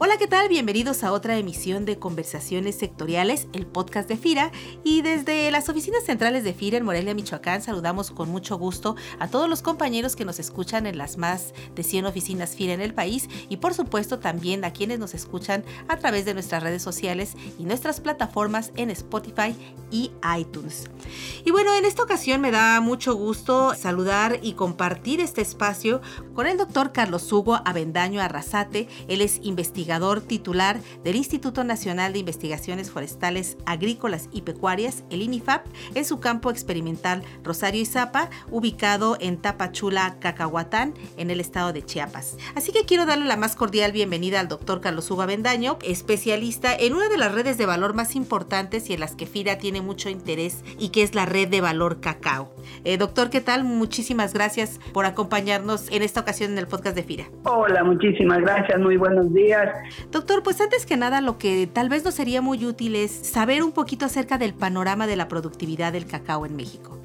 Hola, ¿qué tal? Bienvenidos a otra emisión de Conversaciones Sectoriales, el podcast de FIRA. Y desde las oficinas centrales de FIRA en Morelia, Michoacán, saludamos con mucho gusto a todos los compañeros que nos escuchan en las más de 100 oficinas FIRA en el país y por supuesto también a quienes nos escuchan a través de nuestras redes sociales y nuestras plataformas en Spotify y iTunes. Y bueno, en esta ocasión me da mucho gusto saludar y compartir este espacio con el doctor Carlos Hugo Avendaño Arrasate. Él es investigador titular del Instituto Nacional de Investigaciones Forestales, Agrícolas y Pecuarias, el INIFAP, en su campo experimental Rosario Izapa, ubicado en Tapachula, Cacahuatán, en el estado de Chiapas. Así que quiero darle la más cordial bienvenida al doctor Carlos Uba Bendaño, especialista en una de las redes de valor más importantes y en las que FIRA tiene mucho interés y que es la red de valor cacao. Eh, doctor, ¿qué tal? Muchísimas gracias por acompañarnos en esta ocasión en el podcast de FIRA. Hola, muchísimas gracias, muy buenos días. Doctor, pues antes que nada lo que tal vez nos sería muy útil es saber un poquito acerca del panorama de la productividad del cacao en México.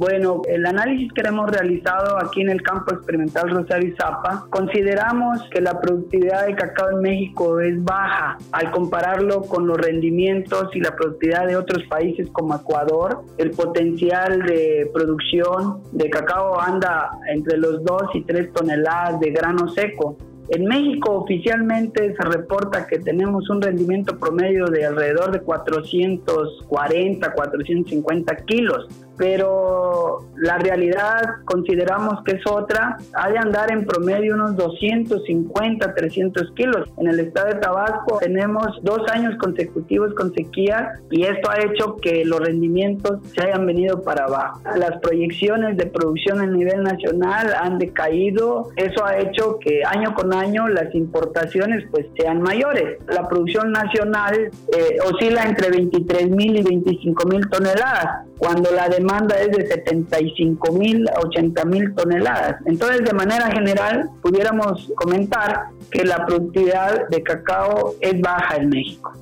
Bueno, el análisis que hemos realizado aquí en el campo experimental Rosario Zapa, consideramos que la productividad de cacao en México es baja al compararlo con los rendimientos y la productividad de otros países como Ecuador. El potencial de producción de cacao anda entre los 2 y 3 toneladas de grano seco en México oficialmente se reporta que tenemos un rendimiento promedio de alrededor de 440, 450 kilos pero la realidad consideramos que es otra. Hay de andar en promedio unos 250, 300 kilos. En el estado de Tabasco tenemos dos años consecutivos con sequía y esto ha hecho que los rendimientos se hayan venido para abajo. Las proyecciones de producción a nivel nacional han decaído. Eso ha hecho que año con año las importaciones pues sean mayores. La producción nacional eh, oscila entre 23 mil y 25 mil toneladas, cuando la demanda es de 75 mil a 80 mil toneladas. Entonces, de manera general, pudiéramos comentar que la productividad de cacao es baja en México.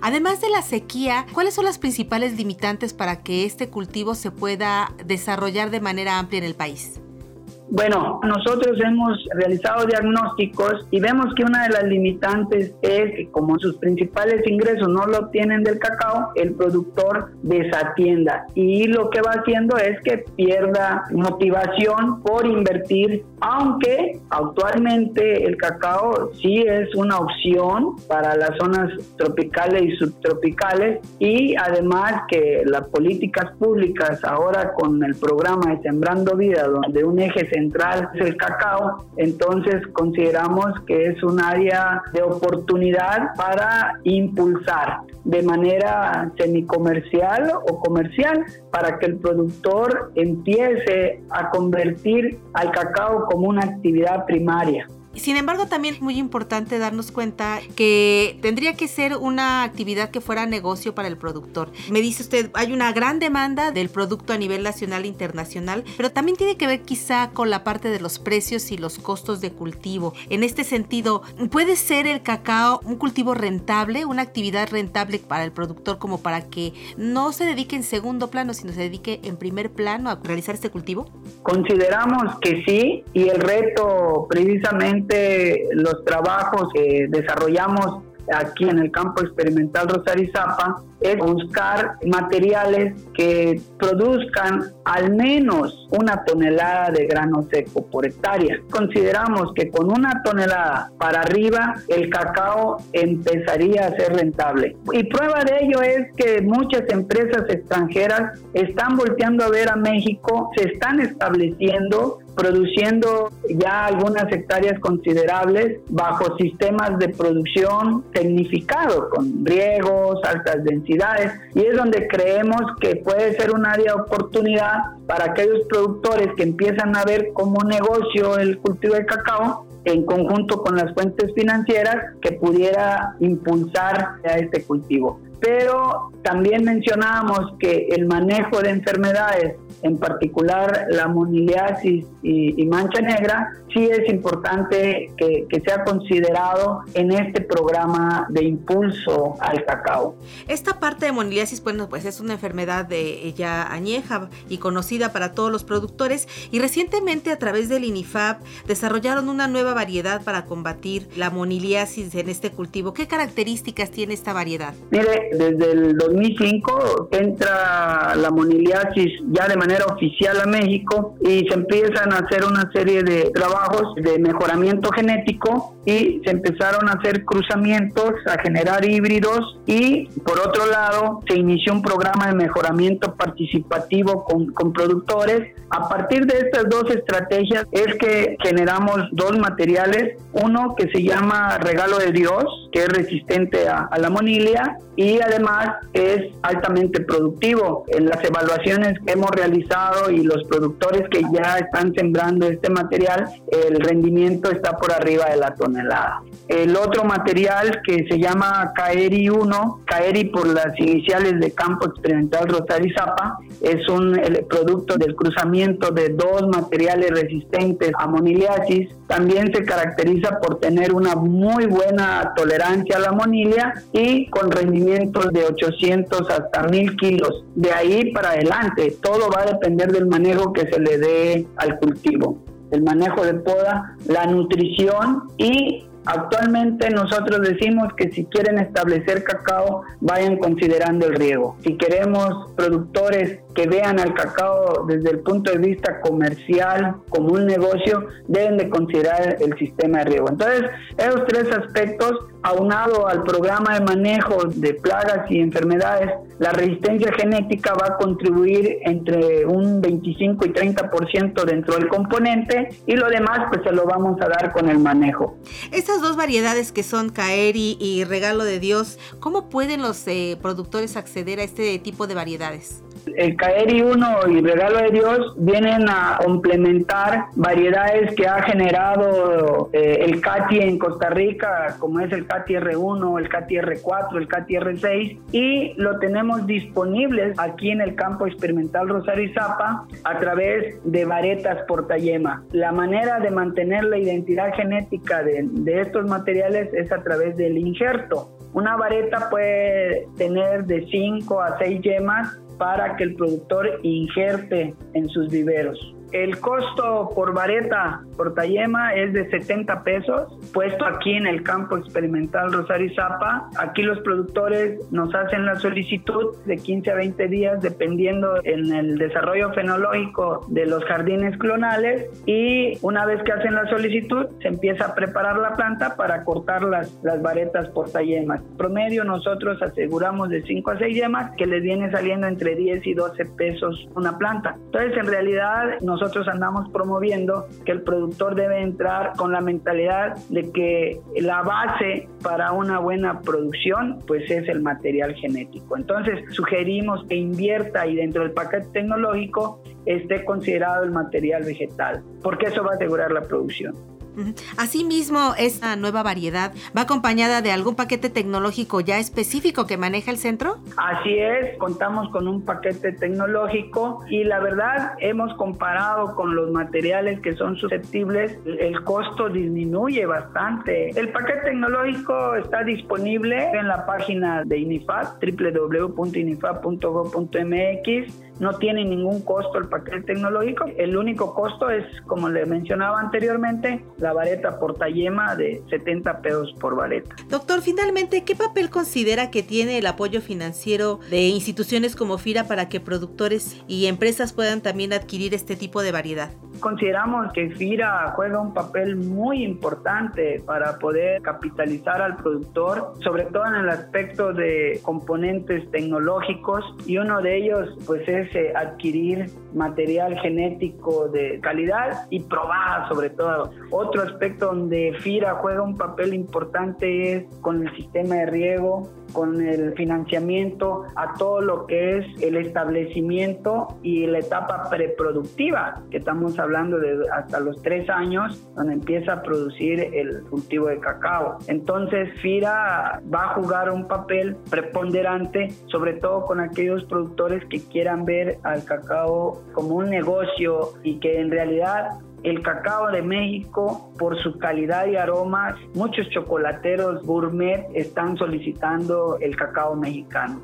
Además de la sequía, ¿cuáles son las principales limitantes para que este cultivo se pueda desarrollar de manera amplia en el país? Bueno, nosotros hemos realizado diagnósticos y vemos que una de las limitantes es que como sus principales ingresos no lo obtienen del cacao, el productor desatienda. Y lo que va haciendo es que pierda motivación por invertir, aunque actualmente el cacao sí es una opción para las zonas tropicales y subtropicales. Y además que las políticas públicas ahora con el programa de Sembrando Vida, donde un eje central es el cacao, entonces consideramos que es un área de oportunidad para impulsar de manera semicomercial o comercial para que el productor empiece a convertir al cacao como una actividad primaria. Sin embargo, también es muy importante darnos cuenta que tendría que ser una actividad que fuera negocio para el productor. Me dice usted, hay una gran demanda del producto a nivel nacional e internacional, pero también tiene que ver quizá con la parte de los precios y los costos de cultivo. En este sentido, ¿puede ser el cacao un cultivo rentable, una actividad rentable para el productor como para que no se dedique en segundo plano, sino se dedique en primer plano a realizar este cultivo? Consideramos que sí y el reto precisamente los trabajos que desarrollamos aquí en el campo experimental Rosario Zapa es buscar materiales que produzcan al menos una tonelada de grano seco por hectárea. Consideramos que con una tonelada para arriba el cacao empezaría a ser rentable. Y prueba de ello es que muchas empresas extranjeras están volteando a ver a México, se están estableciendo produciendo ya algunas hectáreas considerables bajo sistemas de producción tecnificados con riegos, altas densidades y es donde creemos que puede ser un área de oportunidad para aquellos productores que empiezan a ver como negocio el cultivo de cacao en conjunto con las fuentes financieras que pudiera impulsar a este cultivo. pero también mencionábamos que el manejo de enfermedades en particular la moniliasis y, mancha negra, sí es importante que, sea considerado en este programa de impulso al cacao. Esta parte de moniliasis, bueno, pues es una enfermedad de ya añeja y conocida para todos los productores y recientemente a través del INIFAP desarrollaron una nueva variedad para combatir la moniliasis en este cultivo. ¿Qué características tiene esta variedad? Mire, desde el 2005 entra la moniliasis ya de manera oficial a México y se empiezan a hacer una serie de trabajos de mejoramiento genético y se empezaron a hacer cruzamientos, a generar híbridos y por otro lado se inició un programa de mejoramiento participativo con, con productores. A partir de estas dos estrategias es que generamos dos materiales, uno que se llama Regalo de Dios, que es resistente a, la monilia y además es altamente productivo. En las evaluaciones que hemos realizado y los productores que ya están sembrando este material, el rendimiento está por arriba de la tonelada. El otro material que se llama Caeri 1, Caeri por las iniciales de Campo Experimental Rosario Zapa, es un producto del cruzamiento de dos materiales resistentes a moniliasis. También se caracteriza por tener una muy buena tolerancia a la monilia y con rendimientos de 800 hasta 1000 kilos. De ahí para adelante, todo va a depender del manejo que se le dé al cultivo. El manejo de poda, la nutrición y Actualmente nosotros decimos que si quieren establecer cacao, vayan considerando el riego. Si queremos productores que vean al cacao desde el punto de vista comercial como un negocio, deben de considerar el sistema de riego. Entonces, esos tres aspectos, aunado al programa de manejo de plagas y enfermedades, la resistencia genética va a contribuir entre un 25 y 30% dentro del componente y lo demás pues se lo vamos a dar con el manejo. Estas dos variedades que son Caeri y Regalo de Dios, ¿cómo pueden los eh, productores acceder a este tipo de variedades? El Caeri 1 y Regalo de Dios vienen a complementar variedades que ha generado eh, el CATI en Costa Rica, como es el CATI R1, el CATI R4, el CATI R6, y lo tenemos disponibles aquí en el campo experimental Rosario Zapa a través de varetas portayema. La manera de mantener la identidad genética de, de estos materiales es a través del injerto. Una vareta puede tener de 5 a 6 yemas para que el productor injerte en sus viveros. El costo por vareta, por tallema, es de 70 pesos, puesto aquí en el campo experimental Rosario Zapa. Aquí los productores nos hacen la solicitud de 15 a 20 días, dependiendo en el desarrollo fenológico de los jardines clonales. Y una vez que hacen la solicitud, se empieza a preparar la planta para cortar las, las varetas por tallemas. Promedio, nosotros aseguramos de 5 a 6 yemas que les viene saliendo entre 10 y 12 pesos una planta. Entonces, en realidad, nos nosotros andamos promoviendo que el productor debe entrar con la mentalidad de que la base para una buena producción pues es el material genético. Entonces sugerimos que invierta y dentro del paquete tecnológico esté considerado el material vegetal, porque eso va a asegurar la producción. Asimismo, esta nueva variedad va acompañada de algún paquete tecnológico ya específico que maneja el centro. Así es, contamos con un paquete tecnológico y la verdad hemos comparado con los materiales que son susceptibles, el costo disminuye bastante. El paquete tecnológico está disponible en la página de INIFAP, www.inifap.gov.mx no tiene ningún costo el paquete tecnológico. El único costo es, como le mencionaba anteriormente, la vareta portayema de 70 pesos por vareta. Doctor, finalmente, ¿qué papel considera que tiene el apoyo financiero de instituciones como FIRA para que productores y empresas puedan también adquirir este tipo de variedad? Consideramos que FIRA juega un papel muy importante para poder capitalizar al productor, sobre todo en el aspecto de componentes tecnológicos y uno de ellos pues es eh, adquirir material genético de calidad y probada sobre todo. Otro aspecto donde FIRA juega un papel importante es con el sistema de riego con el financiamiento a todo lo que es el establecimiento y la etapa preproductiva, que estamos hablando de hasta los tres años, donde empieza a producir el cultivo de cacao. Entonces, FIRA va a jugar un papel preponderante, sobre todo con aquellos productores que quieran ver al cacao como un negocio y que en realidad el cacao de México por su calidad y aromas. Muchos chocolateros gourmet están solicitando el cacao mexicano.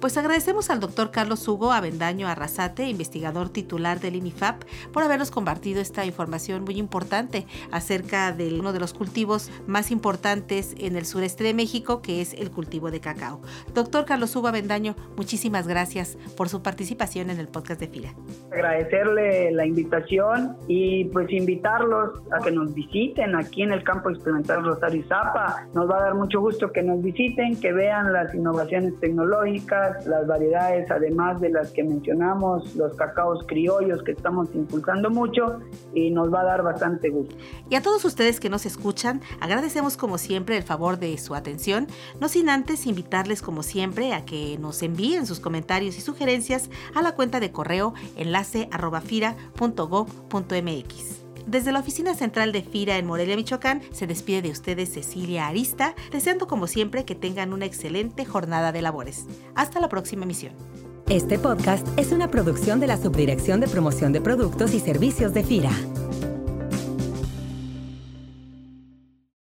Pues agradecemos al doctor Carlos Hugo Avendaño Arrasate, investigador titular del INIFAP, por habernos compartido esta información muy importante acerca de uno de los cultivos más importantes en el sureste de México, que es el cultivo de cacao. Doctor Carlos Hugo Avendaño, muchísimas gracias por su participación en el podcast de FIRA. Agradecerle la invitación y pues invitarlos a que nos visiten aquí en el campo experimental Rosario Zapa. Nos va a dar mucho gusto que nos visiten, que vean las innovaciones tecnológicas las variedades, además de las que mencionamos, los cacaos criollos que estamos impulsando mucho y nos va a dar bastante gusto. Y a todos ustedes que nos escuchan, agradecemos como siempre el favor de su atención, no sin antes invitarles como siempre a que nos envíen sus comentarios y sugerencias a la cuenta de correo enlace desde la oficina central de FIRA en Morelia, Michoacán, se despide de ustedes Cecilia Arista, deseando como siempre que tengan una excelente jornada de labores. Hasta la próxima emisión. Este podcast es una producción de la Subdirección de Promoción de Productos y Servicios de FIRA.